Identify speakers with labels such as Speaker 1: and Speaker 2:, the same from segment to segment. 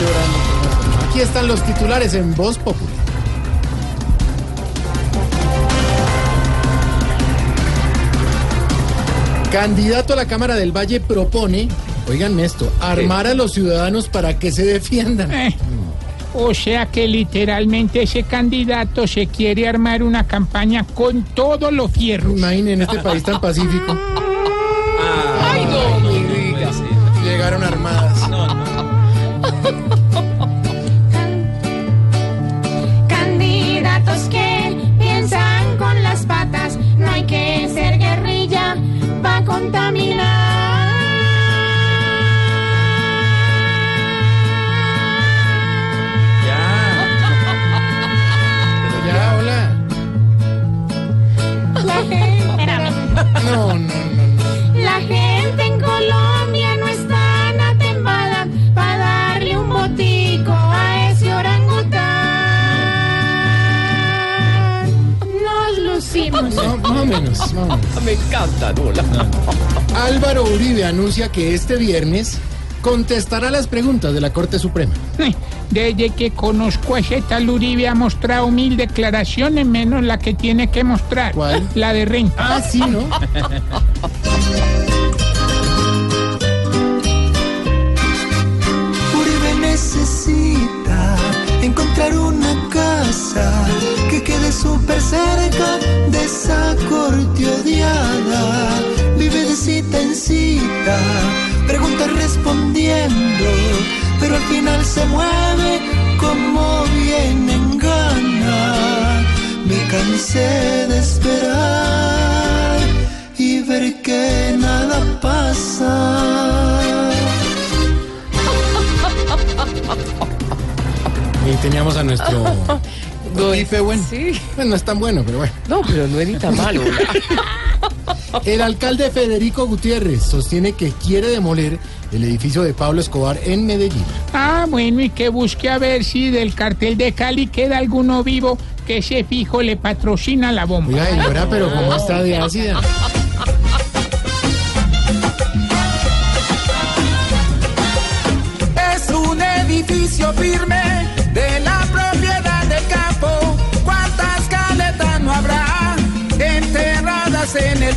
Speaker 1: llorando. Aquí están los titulares en Voz Popular. Candidato a la Cámara del Valle propone, oiganme esto, armar a los ciudadanos para que se defiendan.
Speaker 2: Eh, o sea que literalmente ese candidato se quiere armar una campaña con todos los fierros.
Speaker 1: Imaginen en este país tan pacífico.
Speaker 3: Ay, no.
Speaker 1: Llegaron armadas.
Speaker 4: Candidatos que piensan con las patas, no hay que ser guerrilla para contaminar.
Speaker 1: Ya, hola.
Speaker 4: La gente,
Speaker 1: no. no. No, más o menos, más o menos.
Speaker 3: Me encanta, Lola.
Speaker 1: Álvaro Uribe anuncia que este viernes contestará las preguntas de la Corte Suprema.
Speaker 2: Desde que conozco a ese tal Uribe ha mostrado mil declaraciones menos la que tiene que mostrar.
Speaker 1: ¿Cuál?
Speaker 2: La de renta.
Speaker 1: Ah, sí, ¿no?
Speaker 5: que quede súper cerca de esa corte odiada. Vive de cita en cita, pregunta respondiendo, pero al final se mueve como bien en gana. Me cansé de esperar y ver que nada pasa.
Speaker 1: Y teníamos a nuestro Ife bueno.
Speaker 3: Sí.
Speaker 1: Pues no es tan bueno, pero bueno.
Speaker 3: No, pero no es ni tan malo.
Speaker 1: El alcalde Federico Gutiérrez sostiene que quiere demoler el edificio de Pablo Escobar en Medellín.
Speaker 2: Ah, bueno, y que busque a ver si del cartel de Cali queda alguno vivo que ese fijo le patrocina la bomba.
Speaker 1: Oiga, señora, pero ¿cómo está de ácida?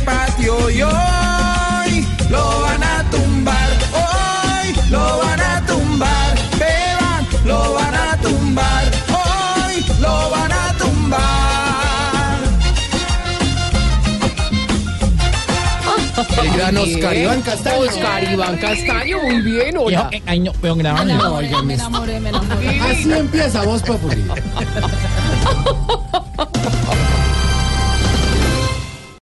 Speaker 6: Patio? Y hoy lo van a tumbar. Hoy lo van a tumbar. Beban, lo van a tumbar. Hoy lo van a tumbar.
Speaker 1: El gran Oscar Iván Castaño.
Speaker 3: Oscar Iván Castaño, muy bien, hola.
Speaker 2: Ay, no, pero grabando.
Speaker 1: No, oigan,
Speaker 4: Me enamoré, me enamoré.
Speaker 1: Así empieza Voz Popular.